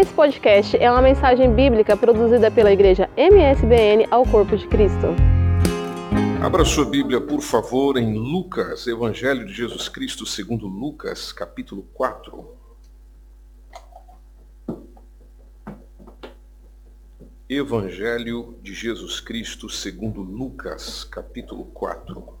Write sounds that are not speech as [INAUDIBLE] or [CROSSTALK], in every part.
Esse podcast é uma mensagem bíblica produzida pela igreja MSBN ao Corpo de Cristo. Abra sua Bíblia, por favor, em Lucas, Evangelho de Jesus Cristo segundo Lucas, capítulo 4. Evangelho de Jesus Cristo segundo Lucas, capítulo 4.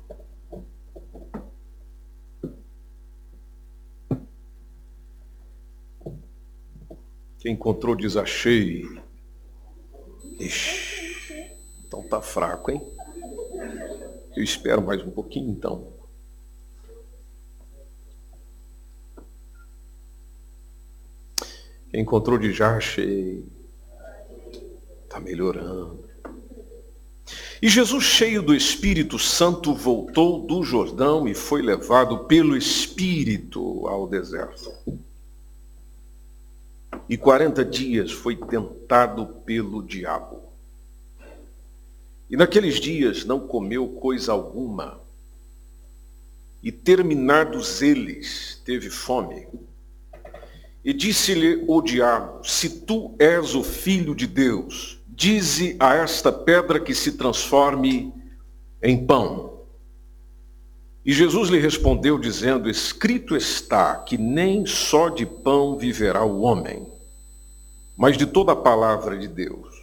Encontrou diz achei. Ixi, então tá fraco, hein? Eu espero mais um pouquinho então. Encontrou de já achei. Está melhorando. E Jesus, cheio do Espírito Santo, voltou do Jordão e foi levado pelo Espírito ao deserto. E quarenta dias foi tentado pelo diabo. E naqueles dias não comeu coisa alguma. E terminados eles, teve fome. E disse-lhe o diabo: Se tu és o filho de Deus, dize a esta pedra que se transforme em pão. E Jesus lhe respondeu, dizendo: Escrito está que nem só de pão viverá o homem, mas de toda a palavra de Deus.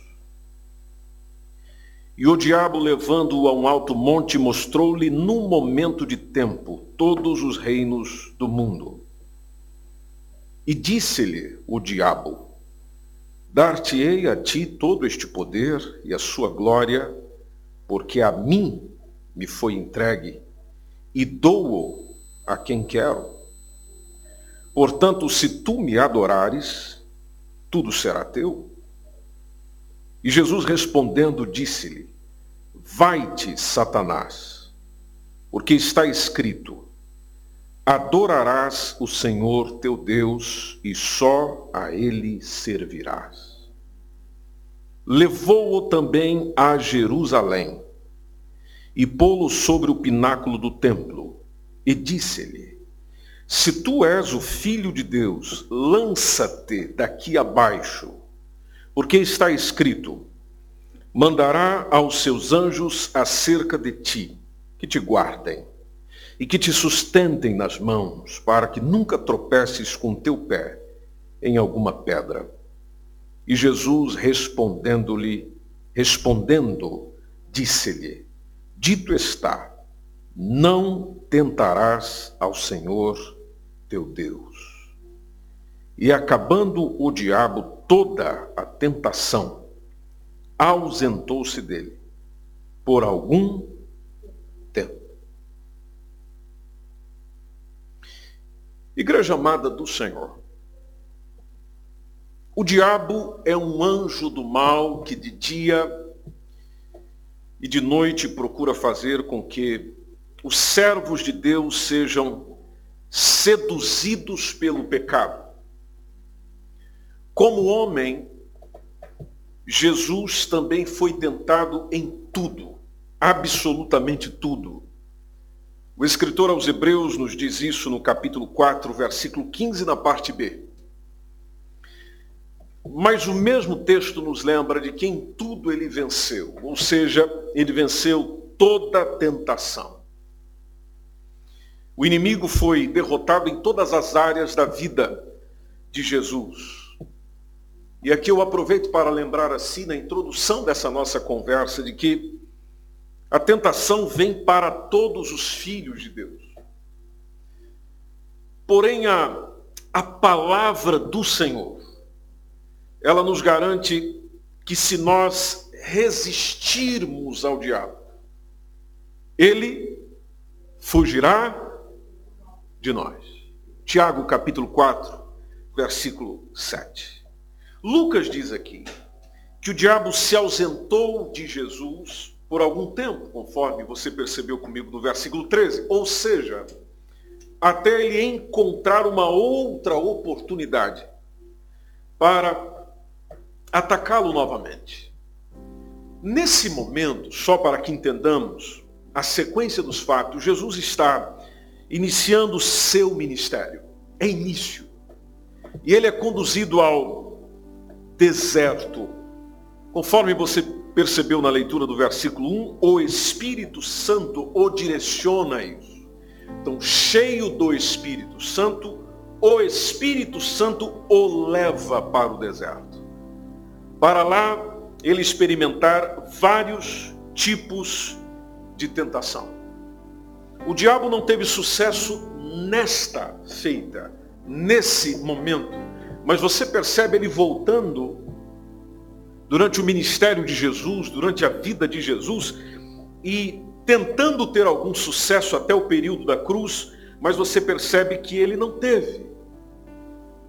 E o diabo, levando-o a um alto monte, mostrou-lhe num momento de tempo todos os reinos do mundo. E disse-lhe o diabo: Dar-te-ei a ti todo este poder e a sua glória, porque a mim me foi entregue, e dou-o a quem quero. Portanto, se tu me adorares, tudo será teu. E Jesus respondendo disse-lhe: Vai-te, Satanás, porque está escrito: Adorarás o Senhor teu Deus e só a ele servirás. Levou-o também a Jerusalém e pô-lo sobre o pináculo do templo e disse-lhe: Se tu és o filho de Deus, lança-te daqui abaixo porque está escrito: mandará aos seus anjos acerca de ti, que te guardem e que te sustentem nas mãos, para que nunca tropeces com teu pé em alguma pedra. E Jesus respondendo-lhe, respondendo, disse-lhe: Dito está, não tentarás ao Senhor teu Deus. E acabando o diabo toda a tentação, ausentou-se dele por algum tempo. Igreja amada do Senhor, o diabo é um anjo do mal que de dia e de noite procura fazer com que os servos de Deus sejam seduzidos pelo pecado como homem, Jesus também foi tentado em tudo, absolutamente tudo. O escritor aos Hebreus nos diz isso no capítulo 4, versículo 15, na parte B. Mas o mesmo texto nos lembra de que em tudo ele venceu, ou seja, ele venceu toda tentação. O inimigo foi derrotado em todas as áreas da vida de Jesus. E aqui eu aproveito para lembrar assim, na introdução dessa nossa conversa, de que a tentação vem para todos os filhos de Deus. Porém, a, a palavra do Senhor, ela nos garante que se nós resistirmos ao diabo, ele fugirá de nós. Tiago capítulo 4, versículo 7. Lucas diz aqui que o diabo se ausentou de Jesus por algum tempo, conforme você percebeu comigo no versículo 13. Ou seja, até ele encontrar uma outra oportunidade para atacá-lo novamente. Nesse momento, só para que entendamos a sequência dos fatos, Jesus está iniciando o seu ministério. É início. E ele é conduzido ao deserto. Conforme você percebeu na leitura do versículo 1, o Espírito Santo o direciona a isso. Então, cheio do Espírito Santo, o Espírito Santo o leva para o deserto. Para lá ele experimentar vários tipos de tentação. O diabo não teve sucesso nesta feita, nesse momento, mas você percebe ele voltando durante o ministério de Jesus, durante a vida de Jesus, e tentando ter algum sucesso até o período da cruz, mas você percebe que ele não teve.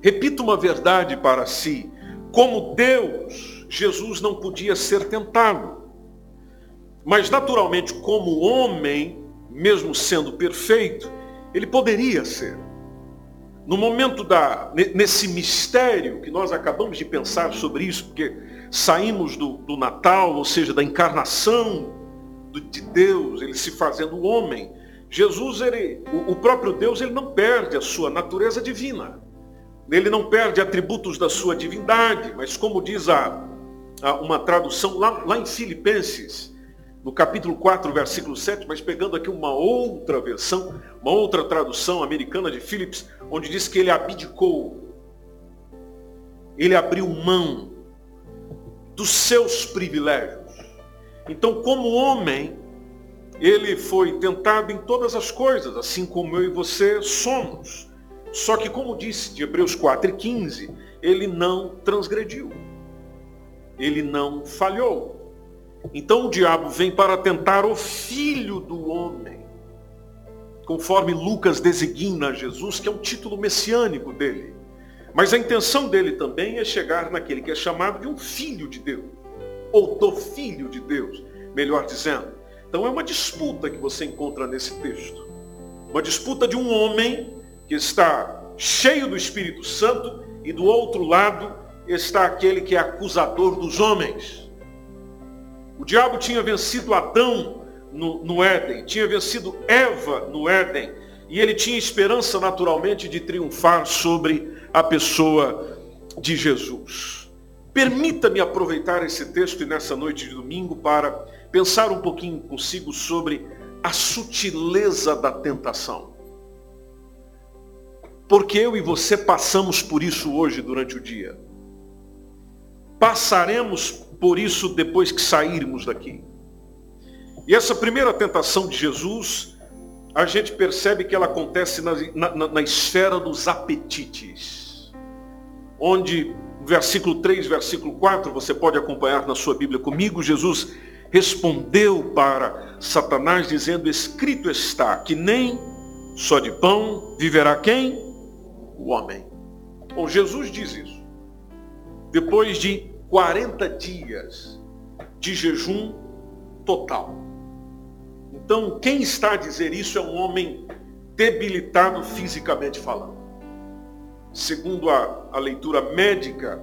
Repita uma verdade para si: como Deus, Jesus não podia ser tentado. Mas naturalmente, como homem, mesmo sendo perfeito, ele poderia ser. No momento da, nesse mistério que nós acabamos de pensar sobre isso, porque saímos do, do Natal, ou seja, da encarnação de Deus, ele se fazendo homem. Jesus, ele, o, o próprio Deus, ele não perde a sua natureza divina. Ele não perde atributos da sua divindade, mas como diz a, a uma tradução lá, lá em Filipenses, no capítulo 4, versículo 7, mas pegando aqui uma outra versão, uma outra tradução americana de Phillips, onde diz que ele abdicou, ele abriu mão dos seus privilégios. Então, como homem, ele foi tentado em todas as coisas, assim como eu e você somos. Só que, como disse de Hebreus 4,15, ele não transgrediu. Ele não falhou. Então o diabo vem para tentar o filho do homem, conforme Lucas designa Jesus, que é um título messiânico dele. Mas a intenção dele também é chegar naquele que é chamado de um filho de Deus, ou do filho de Deus, melhor dizendo. Então é uma disputa que você encontra nesse texto. Uma disputa de um homem que está cheio do Espírito Santo e do outro lado está aquele que é acusador dos homens. O diabo tinha vencido Adão no, no Éden, tinha vencido Eva no Éden, e ele tinha esperança naturalmente de triunfar sobre a pessoa de Jesus. Permita-me aproveitar esse texto e nessa noite de domingo para pensar um pouquinho consigo sobre a sutileza da tentação. Porque eu e você passamos por isso hoje durante o dia. Passaremos por isso depois que sairmos daqui. E essa primeira tentação de Jesus, a gente percebe que ela acontece na, na, na esfera dos apetites. Onde, versículo 3, versículo 4, você pode acompanhar na sua Bíblia comigo, Jesus respondeu para Satanás dizendo, escrito está, que nem só de pão viverá quem? O homem. Bom, Jesus diz isso. Depois de 40 dias de jejum total. Então, quem está a dizer isso é um homem debilitado fisicamente falando. Segundo a, a leitura médica,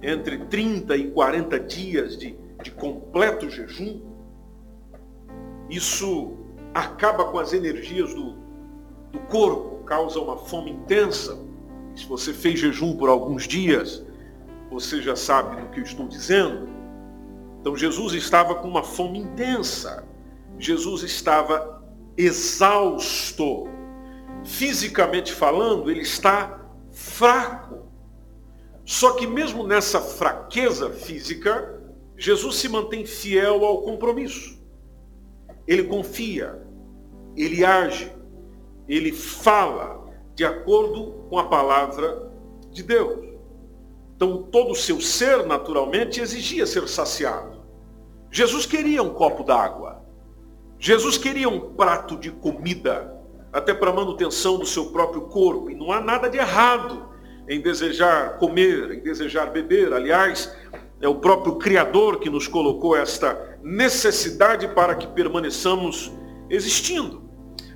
entre 30 e 40 dias de, de completo jejum, isso acaba com as energias do, do corpo, causa uma fome intensa. Se você fez jejum por alguns dias, você já sabe do que eu estou dizendo. Então Jesus estava com uma fome intensa. Jesus estava exausto. Fisicamente falando, ele está fraco. Só que mesmo nessa fraqueza física, Jesus se mantém fiel ao compromisso. Ele confia, ele age, ele fala de acordo com a palavra de Deus. Então todo o seu ser, naturalmente, exigia ser saciado. Jesus queria um copo d'água. Jesus queria um prato de comida, até para manutenção do seu próprio corpo. E não há nada de errado em desejar comer, em desejar beber. Aliás, é o próprio Criador que nos colocou esta necessidade para que permaneçamos existindo.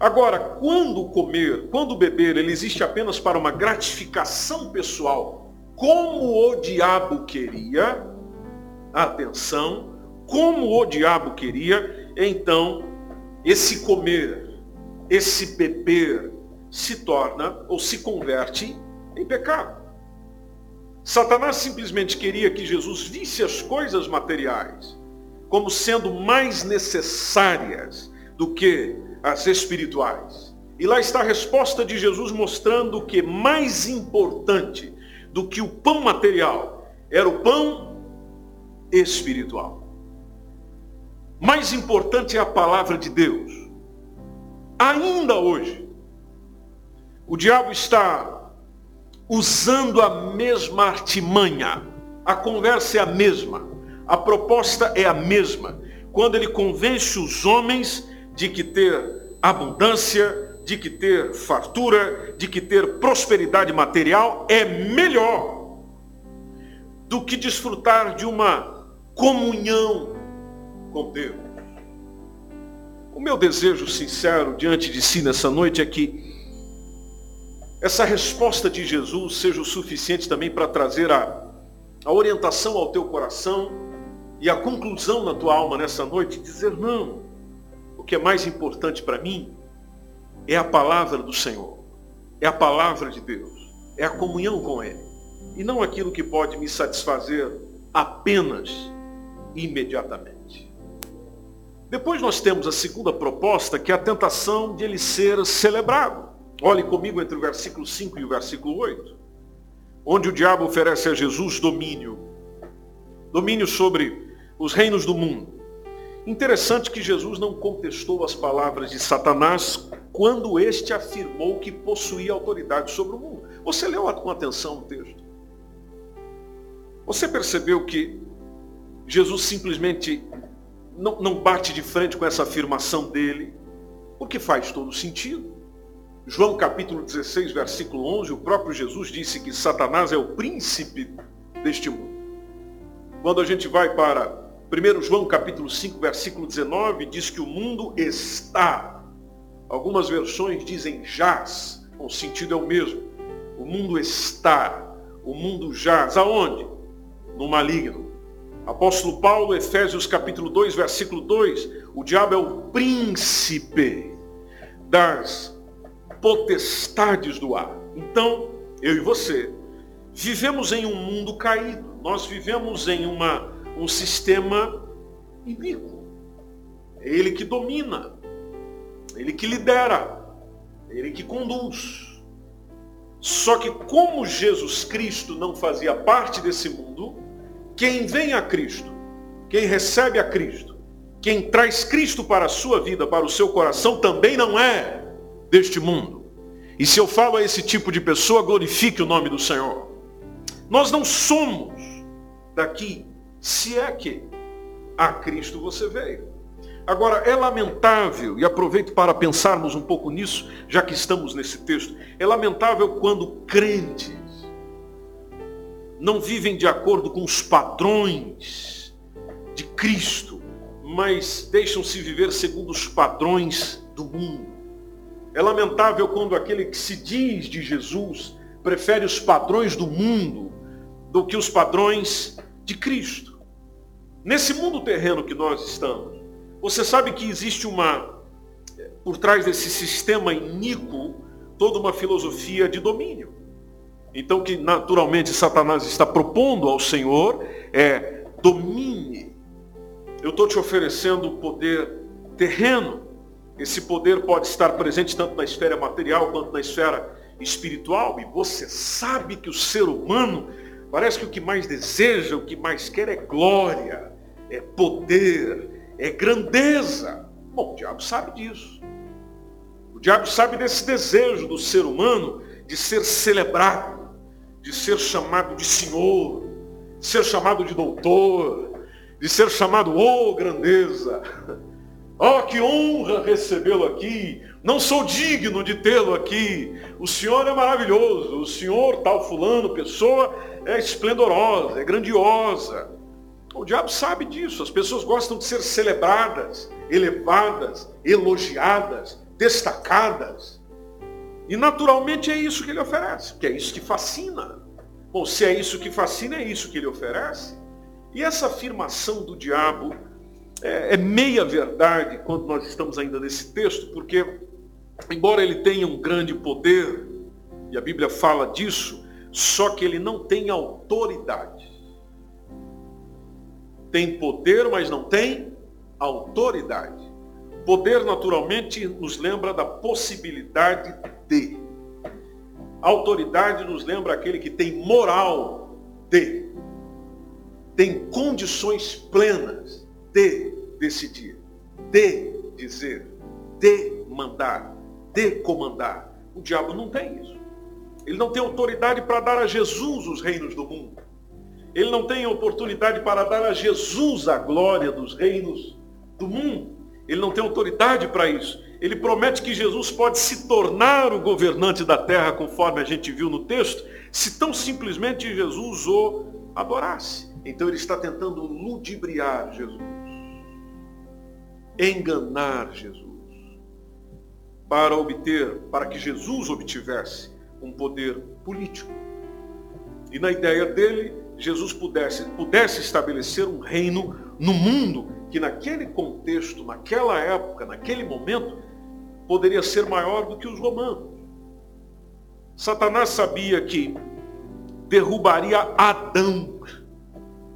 Agora, quando comer, quando beber, ele existe apenas para uma gratificação pessoal, como o diabo queria, atenção, como o diabo queria, então esse comer, esse beber se torna ou se converte em pecado. Satanás simplesmente queria que Jesus visse as coisas materiais como sendo mais necessárias do que as espirituais. E lá está a resposta de Jesus mostrando que mais importante do que o pão material era o pão espiritual. Mais importante é a palavra de Deus. Ainda hoje, o diabo está usando a mesma artimanha. A conversa é a mesma. A proposta é a mesma. Quando ele convence os homens de que ter abundância, de que ter fartura, de que ter prosperidade material é melhor do que desfrutar de uma comunhão com Deus. O meu desejo sincero diante de si nessa noite é que essa resposta de Jesus seja o suficiente também para trazer a, a orientação ao teu coração e a conclusão na tua alma nessa noite, dizer não, o que é mais importante para mim é a palavra do Senhor, é a palavra de Deus, é a comunhão com Ele, e não aquilo que pode me satisfazer apenas imediatamente. Depois nós temos a segunda proposta, que é a tentação de ele ser celebrado. Olhe comigo entre o versículo 5 e o versículo 8, onde o diabo oferece a Jesus domínio. Domínio sobre os reinos do mundo. Interessante que Jesus não contestou as palavras de Satanás quando este afirmou que possuía autoridade sobre o mundo. Você leu com atenção o texto? Você percebeu que Jesus simplesmente não, não bate de frente com essa afirmação dele, porque faz todo sentido. João capítulo 16, versículo 11, o próprio Jesus disse que Satanás é o príncipe deste mundo. Quando a gente vai para 1 João capítulo 5, versículo 19, diz que o mundo está Algumas versões dizem jaz, o sentido é o mesmo. O mundo está, o mundo jaz. Aonde? No maligno. Apóstolo Paulo, Efésios capítulo 2, versículo 2, o diabo é o príncipe das potestades do ar. Então, eu e você, vivemos em um mundo caído. Nós vivemos em uma, um sistema iníquo. É ele que domina. Ele que lidera, ele que conduz. Só que como Jesus Cristo não fazia parte desse mundo, quem vem a Cristo, quem recebe a Cristo, quem traz Cristo para a sua vida, para o seu coração, também não é deste mundo. E se eu falo a esse tipo de pessoa, glorifique o nome do Senhor. Nós não somos daqui, se é que a Cristo você veio. Agora, é lamentável, e aproveito para pensarmos um pouco nisso, já que estamos nesse texto, é lamentável quando crentes não vivem de acordo com os padrões de Cristo, mas deixam-se viver segundo os padrões do mundo. É lamentável quando aquele que se diz de Jesus prefere os padrões do mundo do que os padrões de Cristo. Nesse mundo terreno que nós estamos, você sabe que existe uma, por trás desse sistema iníquo, toda uma filosofia de domínio. Então, que naturalmente Satanás está propondo ao Senhor é domine. Eu estou te oferecendo poder terreno. Esse poder pode estar presente tanto na esfera material quanto na esfera espiritual. E você sabe que o ser humano parece que o que mais deseja, o que mais quer é glória, é poder, é grandeza. Bom, o diabo sabe disso. O diabo sabe desse desejo do ser humano de ser celebrado, de ser chamado de Senhor, de ser chamado de doutor, de ser chamado, oh grandeza, oh que honra recebê-lo aqui, não sou digno de tê-lo aqui, o Senhor é maravilhoso, o Senhor, tal fulano, pessoa, é esplendorosa, é grandiosa. O diabo sabe disso. As pessoas gostam de ser celebradas, elevadas, elogiadas, destacadas. E naturalmente é isso que ele oferece, que é isso que fascina. Bom, se é isso que fascina, é isso que ele oferece. E essa afirmação do diabo é, é meia verdade quando nós estamos ainda nesse texto, porque, embora ele tenha um grande poder, e a Bíblia fala disso, só que ele não tem autoridade. Tem poder, mas não tem autoridade. Poder, naturalmente, nos lembra da possibilidade de. Autoridade nos lembra aquele que tem moral de. Tem condições plenas de decidir, de dizer, de mandar, de comandar. O diabo não tem isso. Ele não tem autoridade para dar a Jesus os reinos do mundo. Ele não tem oportunidade para dar a Jesus a glória dos reinos do mundo. Ele não tem autoridade para isso. Ele promete que Jesus pode se tornar o governante da terra, conforme a gente viu no texto, se tão simplesmente Jesus o adorasse. Então ele está tentando ludibriar Jesus, enganar Jesus, para obter, para que Jesus obtivesse um poder político. E na ideia dele, Jesus pudesse, pudesse estabelecer um reino no mundo que naquele contexto, naquela época, naquele momento, poderia ser maior do que os romanos. Satanás sabia que derrubaria Adão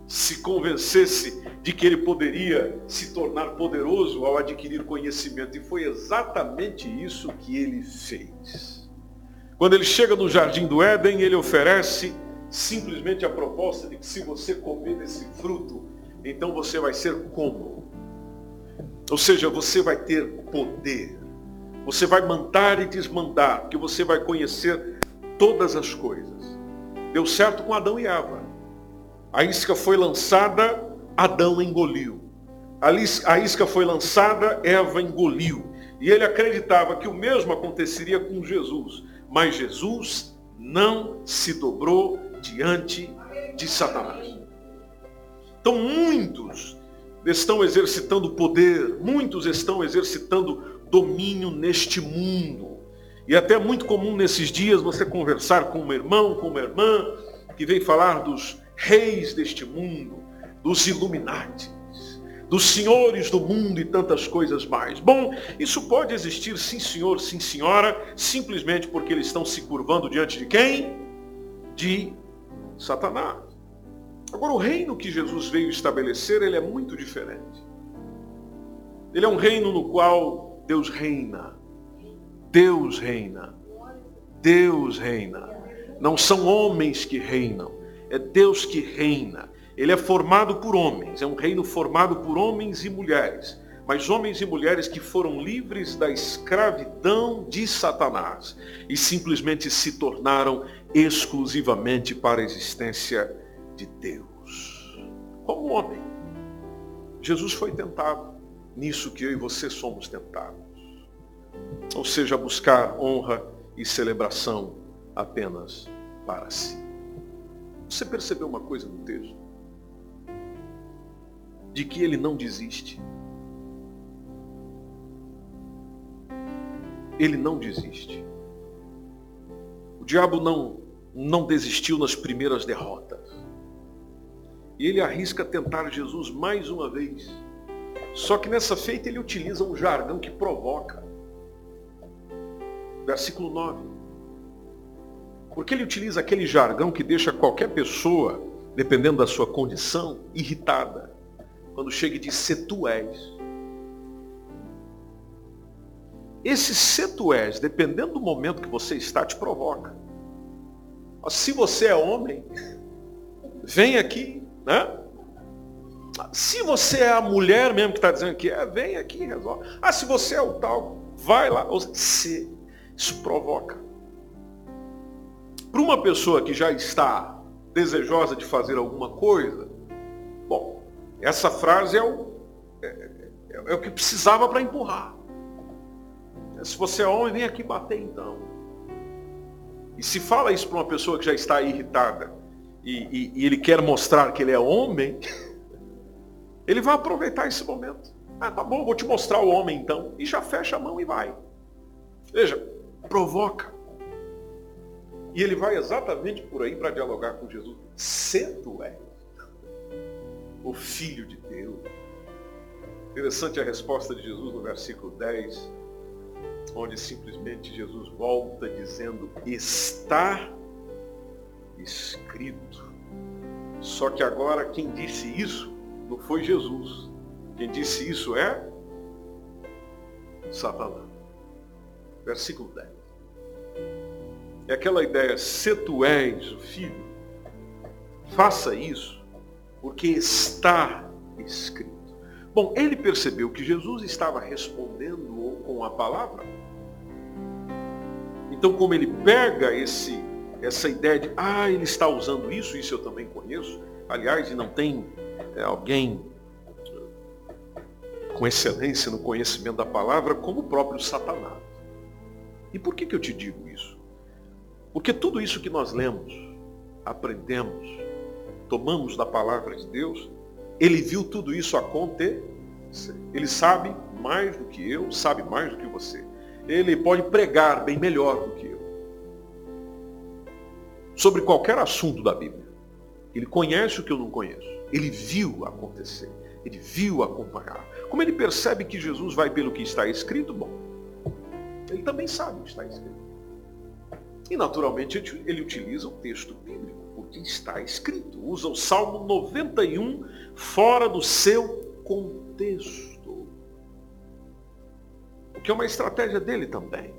se convencesse de que ele poderia se tornar poderoso ao adquirir conhecimento. E foi exatamente isso que ele fez. Quando ele chega no jardim do Éden, ele oferece simplesmente a proposta de que se você comer desse fruto, então você vai ser como? Ou seja, você vai ter poder. Você vai mandar e desmandar, porque você vai conhecer todas as coisas. Deu certo com Adão e Eva. A isca foi lançada, Adão engoliu. A isca foi lançada, Eva engoliu. E ele acreditava que o mesmo aconteceria com Jesus. Mas Jesus não se dobrou diante de Satanás. Então muitos estão exercitando poder, muitos estão exercitando domínio neste mundo. E é até muito comum nesses dias você conversar com um irmão, com uma irmã, que vem falar dos reis deste mundo, dos Illuminati dos senhores do mundo e tantas coisas mais. Bom, isso pode existir, sim senhor, sim senhora, simplesmente porque eles estão se curvando diante de quem? De Satanás. Agora, o reino que Jesus veio estabelecer, ele é muito diferente. Ele é um reino no qual Deus reina. Deus reina. Deus reina. Não são homens que reinam, é Deus que reina. Ele é formado por homens, é um reino formado por homens e mulheres, mas homens e mulheres que foram livres da escravidão de Satanás e simplesmente se tornaram exclusivamente para a existência de Deus. Como homem, Jesus foi tentado nisso que eu e você somos tentados. Ou seja, buscar honra e celebração apenas para si. Você percebeu uma coisa no texto? de que ele não desiste. Ele não desiste. O diabo não, não desistiu nas primeiras derrotas. E ele arrisca tentar Jesus mais uma vez. Só que nessa feita ele utiliza um jargão que provoca. Versículo 9. Porque ele utiliza aquele jargão que deixa qualquer pessoa, dependendo da sua condição, irritada quando chega e diz se tu és. Esse se tu és, dependendo do momento que você está, te provoca. Se você é homem, vem aqui, né? Se você é a mulher mesmo que está dizendo que é, vem aqui e resolve. Ah, se você é o tal, vai lá. Se, isso provoca. Para uma pessoa que já está desejosa de fazer alguma coisa, bom, essa frase é o, é, é, é o que precisava para empurrar. Se você é homem, vem aqui bater então. E se fala isso para uma pessoa que já está irritada e, e, e ele quer mostrar que ele é homem, [LAUGHS] ele vai aproveitar esse momento. Ah, tá bom, vou te mostrar o homem então. E já fecha a mão e vai. Veja, provoca. E ele vai exatamente por aí para dialogar com Jesus. Cedo é o Filho de Deus. Interessante a resposta de Jesus no versículo 10, onde simplesmente Jesus volta dizendo: Está escrito. Só que agora quem disse isso não foi Jesus. Quem disse isso é Satanás. Versículo 10. É aquela ideia, se tu és o filho, faça isso, porque está escrito. Bom, ele percebeu que Jesus estava respondendo com a palavra. Então, como ele pega esse, essa ideia de, ah, ele está usando isso, isso eu também conheço. Aliás, e não tem é, alguém com excelência no conhecimento da palavra como o próprio Satanás. E por que, que eu te digo isso? Porque tudo isso que nós lemos, aprendemos, tomamos da palavra de Deus, ele viu tudo isso acontecer. Ele sabe mais do que eu, sabe mais do que você. Ele pode pregar bem melhor do que eu. Sobre qualquer assunto da Bíblia. Ele conhece o que eu não conheço. Ele viu acontecer. Ele viu acompanhar. Como ele percebe que Jesus vai pelo que está escrito, bom, ele também sabe o que está escrito. E naturalmente ele utiliza o texto bíblico, porque está escrito. Usa o Salmo 91 fora do seu contexto. Que é uma estratégia dele também.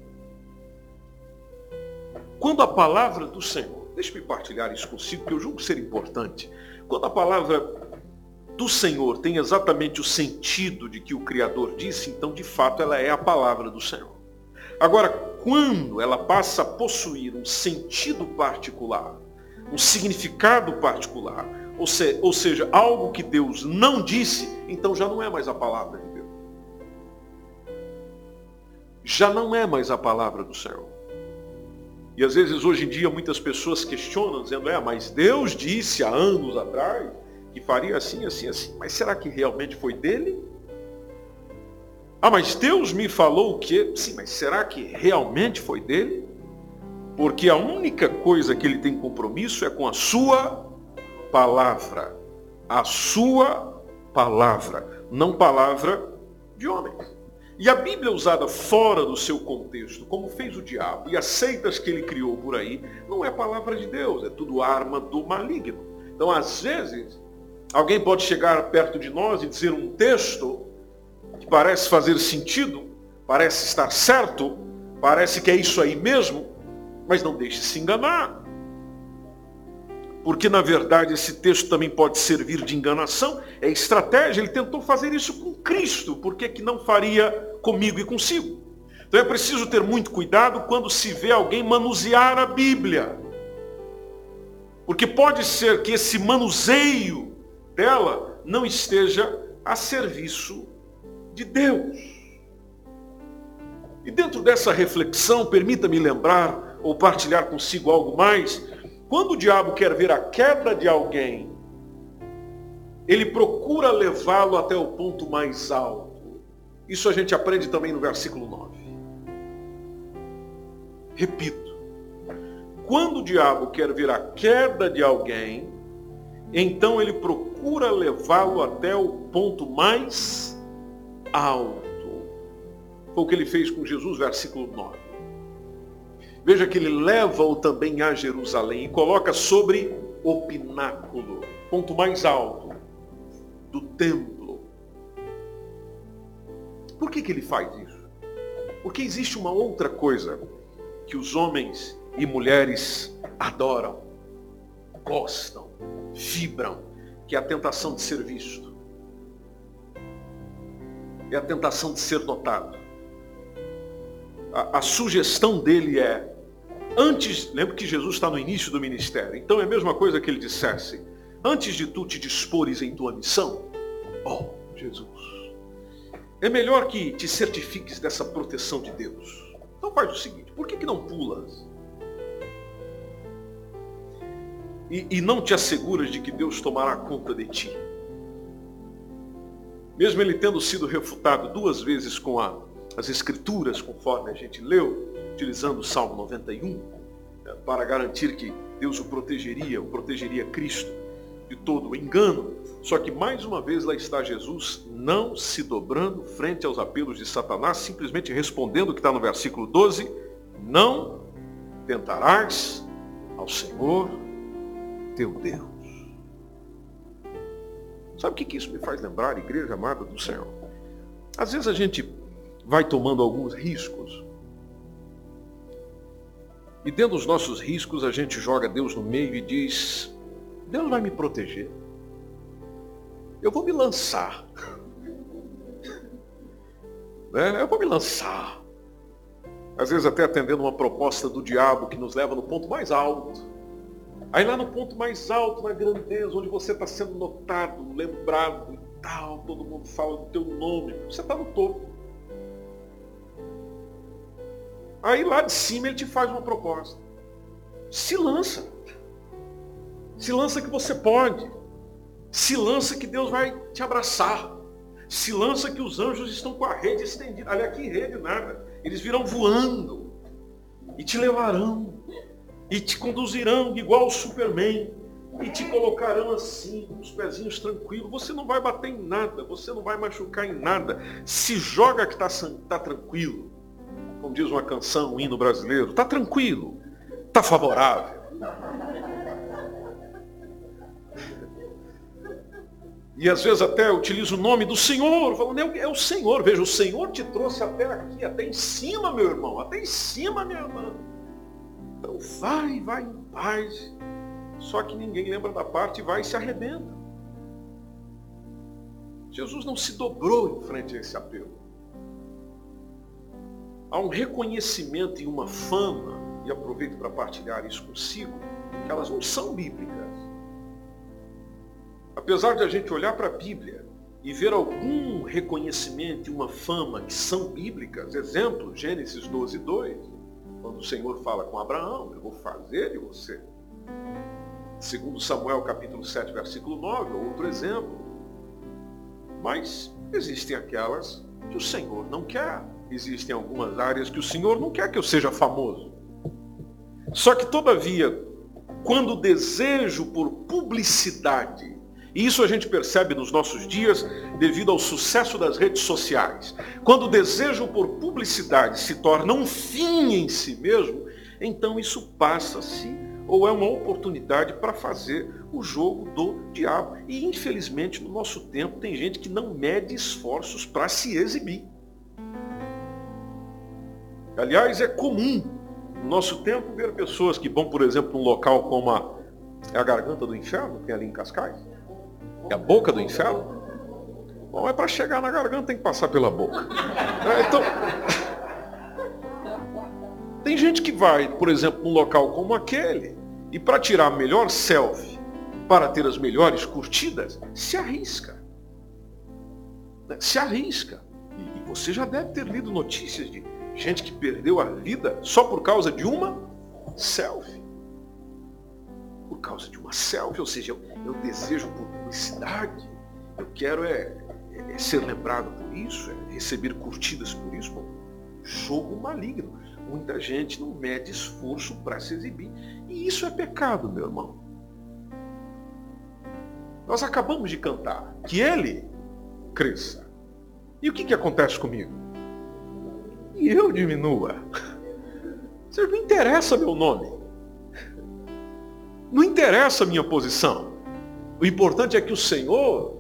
Quando a palavra do Senhor, deixe-me partilhar isso consigo, que eu julgo ser importante. Quando a palavra do Senhor tem exatamente o sentido de que o Criador disse, então de fato ela é a palavra do Senhor. Agora, quando ela passa a possuir um sentido particular, um significado particular, ou, se, ou seja, algo que Deus não disse, então já não é mais a palavra Já não é mais a palavra do Senhor. E às vezes hoje em dia muitas pessoas questionam, dizendo, é, mas Deus disse há anos atrás que faria assim, assim, assim. Mas será que realmente foi dele? Ah, mas Deus me falou o quê? Sim, mas será que realmente foi dele? Porque a única coisa que ele tem compromisso é com a sua palavra. A sua palavra, não palavra de homem. E a Bíblia usada fora do seu contexto, como fez o diabo, e as seitas que ele criou por aí, não é palavra de Deus, é tudo arma do maligno. Então, às vezes, alguém pode chegar perto de nós e dizer um texto que parece fazer sentido, parece estar certo, parece que é isso aí mesmo, mas não deixe se enganar. Porque, na verdade, esse texto também pode servir de enganação, é estratégia. Ele tentou fazer isso com Cristo, por que, não faria comigo e consigo? Então é preciso ter muito cuidado quando se vê alguém manusear a Bíblia. Porque pode ser que esse manuseio dela não esteja a serviço de Deus. E dentro dessa reflexão, permita-me lembrar ou partilhar consigo algo mais. Quando o diabo quer ver a queda de alguém, ele procura levá-lo até o ponto mais alto. Isso a gente aprende também no versículo 9. Repito. Quando o diabo quer ver a queda de alguém, então ele procura levá-lo até o ponto mais alto. Foi o que ele fez com Jesus, versículo 9. Veja que ele leva-o também a Jerusalém e coloca sobre o pináculo, ponto mais alto do templo. Por que, que ele faz isso? Porque existe uma outra coisa que os homens e mulheres adoram, gostam, vibram, que é a tentação de ser visto é a tentação de ser notado. A, a sugestão dele é, antes, lembra que Jesus está no início do ministério, então é a mesma coisa que ele dissesse, antes de tu te dispores em tua missão, oh Jesus, é melhor que te certifiques dessa proteção de Deus. Então faz o seguinte, por que, que não pulas? E, e não te asseguras de que Deus tomará conta de ti? Mesmo ele tendo sido refutado duas vezes com a, as escrituras, conforme a gente leu, utilizando o Salmo 91, é, para garantir que Deus o protegeria, o protegeria Cristo de todo o engano. Só que mais uma vez lá está Jesus, não se dobrando frente aos apelos de Satanás, simplesmente respondendo o que está no versículo 12: Não tentarás ao Senhor teu Deus. Sabe o que isso me faz lembrar, igreja amada do Senhor? Às vezes a gente vai tomando alguns riscos. E dentro dos nossos riscos a gente joga Deus no meio e diz: Deus vai me proteger. Eu vou me lançar. [LAUGHS] Né? Eu vou me lançar. Às vezes até atendendo uma proposta do diabo que nos leva no ponto mais alto. Aí lá no ponto mais alto, na grandeza, onde você está sendo notado, lembrado e tal, todo mundo fala do teu nome, você está no topo. Aí lá de cima ele te faz uma proposta. Se lança. Se lança que você pode. Se lança que Deus vai te abraçar. Se lança que os anjos estão com a rede estendida. Olha que rede nada. Eles virão voando e te levarão e te conduzirão igual o Superman e te colocarão assim, com os pezinhos tranquilos. Você não vai bater em nada, você não vai machucar em nada. Se joga que está tá tranquilo. Como diz uma canção, um hino brasileiro, está tranquilo, está favorável. E às vezes até utiliza o nome do Senhor, falando, é o Senhor. Veja, o Senhor te trouxe até aqui, até em cima, meu irmão, até em cima, minha irmã. Então vai, vai em paz. Só que ninguém lembra da parte e vai e se arrebenta. Jesus não se dobrou em frente a esse apelo. Há um reconhecimento e uma fama, e aproveito para partilhar isso consigo, que elas não são bíblicas. Apesar de a gente olhar para a Bíblia e ver algum reconhecimento e uma fama que são bíblicas, exemplo, Gênesis 12, 2, quando o Senhor fala com Abraão, eu vou fazer de você. Segundo Samuel capítulo 7, versículo 9, outro exemplo. Mas existem aquelas que o Senhor não quer. Existem algumas áreas que o Senhor não quer que eu seja famoso. Só que, todavia, quando o desejo por publicidade e isso a gente percebe nos nossos dias devido ao sucesso das redes sociais. Quando o desejo por publicidade se torna um fim em si mesmo, então isso passa-se ou é uma oportunidade para fazer o jogo do diabo. E infelizmente no nosso tempo tem gente que não mede esforços para se exibir. Aliás, é comum no nosso tempo ver pessoas que vão, por exemplo, num local como a, é a Garganta do Inferno, que é ali em Cascais, é a boca do inferno? Bom, é para chegar na garganta tem que passar pela boca. [LAUGHS] É, então, [LAUGHS] tem gente que vai, por exemplo, num local como aquele, e para tirar a melhor selfie, para ter as melhores curtidas, se arrisca. Né? Se arrisca. E você já deve ter lido notícias de gente que perdeu a vida só por causa de uma selfie. Por causa de uma selfie, ou seja, eu, desejo publicidade, eu quero é, é, ser lembrado por isso, é receber curtidas por isso. Bom, jogo maligno. Muita gente não mede esforço para se exibir. E isso é pecado, meu irmão. Nós acabamos de cantar que ele cresça. E o que, que acontece comigo? E eu diminua. Você não interessa meu nome. Não interessa a minha posição. O importante é que o Senhor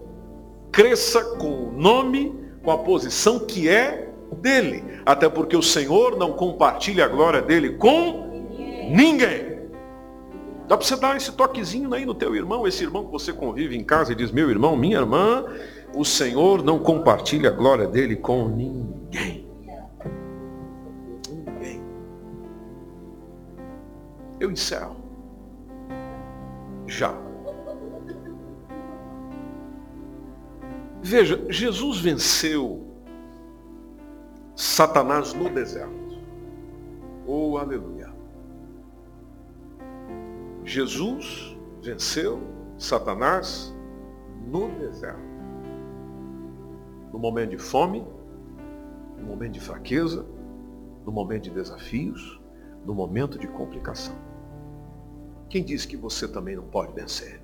cresça com o nome, com a posição que é dele. Até porque o Senhor não compartilha a glória dele com ninguém. Dá para você dar esse toquezinho aí no teu irmão, esse irmão que você convive em casa e diz, meu irmão, minha irmã, o Senhor não compartilha a glória dele com. Ninguém. Eu encerro. Já. Veja, Jesus venceu Satanás no deserto. Oh, aleluia. Jesus venceu Satanás no deserto. No momento de fome, no momento de fraqueza, no momento de desafios, no momento de complicação. Quem disse que você também não pode vencer?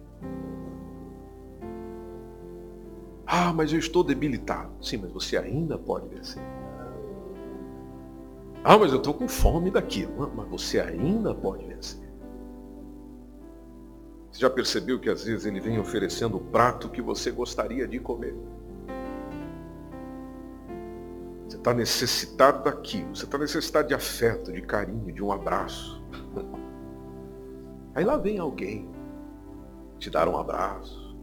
Ah, mas eu estou debilitado. Sim, mas você ainda pode vencer. Ah, mas eu estou com fome daquilo. Mas você ainda pode vencer. Você já percebeu que às vezes ele vem oferecendo o prato que você gostaria de comer? Você está necessitado daquilo, você está necessitado de afeto, de carinho, de um abraço. [LAUGHS] Aí lá vem alguém te dar um abraço,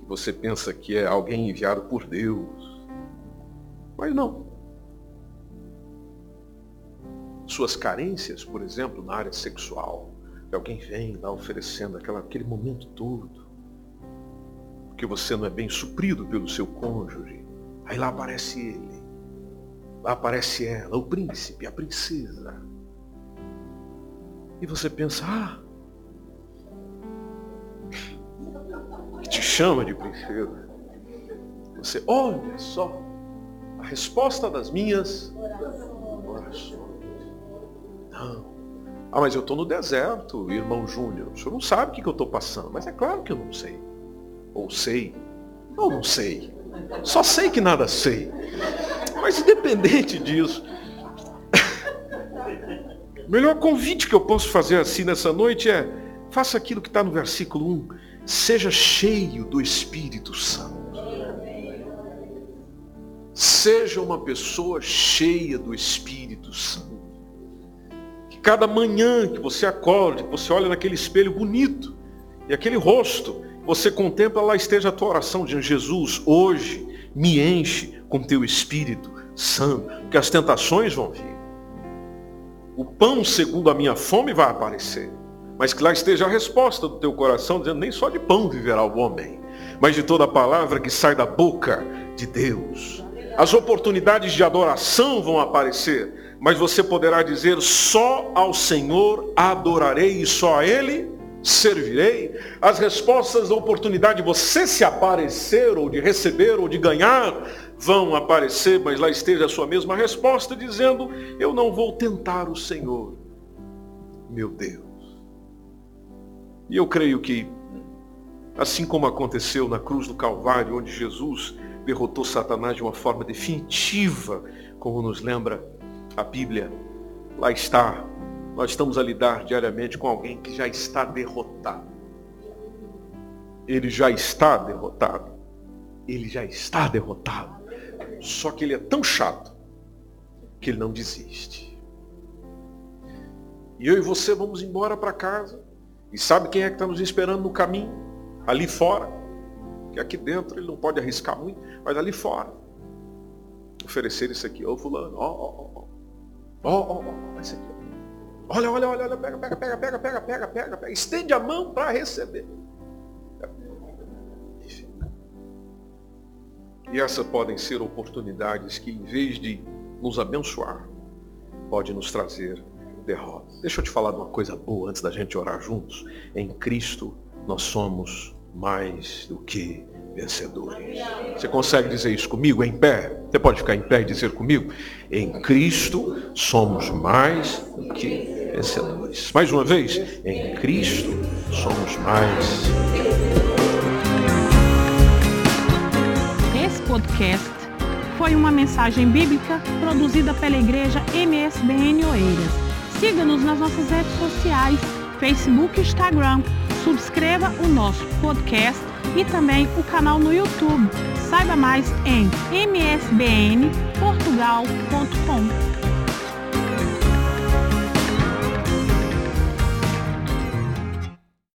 que você pensa que é alguém enviado por Deus, mas não. Suas carências, por exemplo, na área sexual, alguém vem lá oferecendo aquela, aquele momento todo, porque você não é bem suprido pelo seu cônjuge, aí lá aparece ele, lá aparece ela, o príncipe, a princesa. E você pensa, ah, te chama de princesa. Você, olha só, a resposta das minhas orações. Não. Ah, mas eu estou no deserto, irmão Júnior. O senhor não sabe o que, que eu estou passando. Mas é claro que eu não sei. Ou sei. Ou não sei. Só sei que nada sei. Mas independente disso. [LAUGHS] O melhor convite que eu posso fazer assim nessa noite é faça aquilo que está no versículo 1 Seja cheio do Espírito Santo. Seja uma pessoa cheia do Espírito Santo. Que cada manhã que você acorde, você olha naquele espelho bonito, e aquele rosto, você contempla, lá esteja a tua oração, de Jesus, hoje me enche com teu Espírito Santo, porque as tentações vão vir. O pão segundo a minha fome vai aparecer. Mas que lá esteja a resposta do teu coração, dizendo, nem só de pão viverá o homem, mas de toda a palavra que sai da boca de Deus. As oportunidades de adoração vão aparecer, mas você poderá dizer, só ao Senhor adorarei e só a Ele servirei. As respostas da oportunidade de você se aparecer, ou de receber, ou de ganhar, vão aparecer, mas lá esteja a sua mesma resposta, dizendo, eu não vou tentar o Senhor, meu Deus. E eu creio que, assim como aconteceu na cruz do Calvário, onde Jesus derrotou Satanás de uma forma definitiva, como nos lembra a Bíblia, lá está, nós estamos a lidar diariamente com alguém que já está derrotado. Ele já está derrotado. Ele já está derrotado. Só que ele é tão chato que ele não desiste. E eu e você vamos embora para casa e sabe quem é que está nos esperando no caminho? Ali fora. Que aqui dentro ele não pode arriscar muito, mas ali fora. Oferecer isso aqui, ô fulano, ó, ó, ó, ó, ó, ó, esse aqui. Olha, olha, olha, olha, pega, pega, pega, pega, pega, pega, pega, pega. Estende a mão para receber. E essas podem ser oportunidades que, em vez de nos abençoar, pode nos trazer derrota. Deixa eu te falar de uma coisa boa antes da gente orar juntos. Em Cristo nós somos mais do que vencedores. Você consegue dizer isso comigo em pé? Você pode ficar em pé e dizer comigo? Em Cristo somos mais do que vencedores. Mais uma vez, em Cristo somos mais. Esse podcast foi uma mensagem bíblica produzida pela igreja MSBN Oeiras. Siga-nos nas nossas redes sociais, Facebook e Instagram. Subscreva o nosso podcast e também o canal no YouTube. Saiba mais em msbnportugal.com.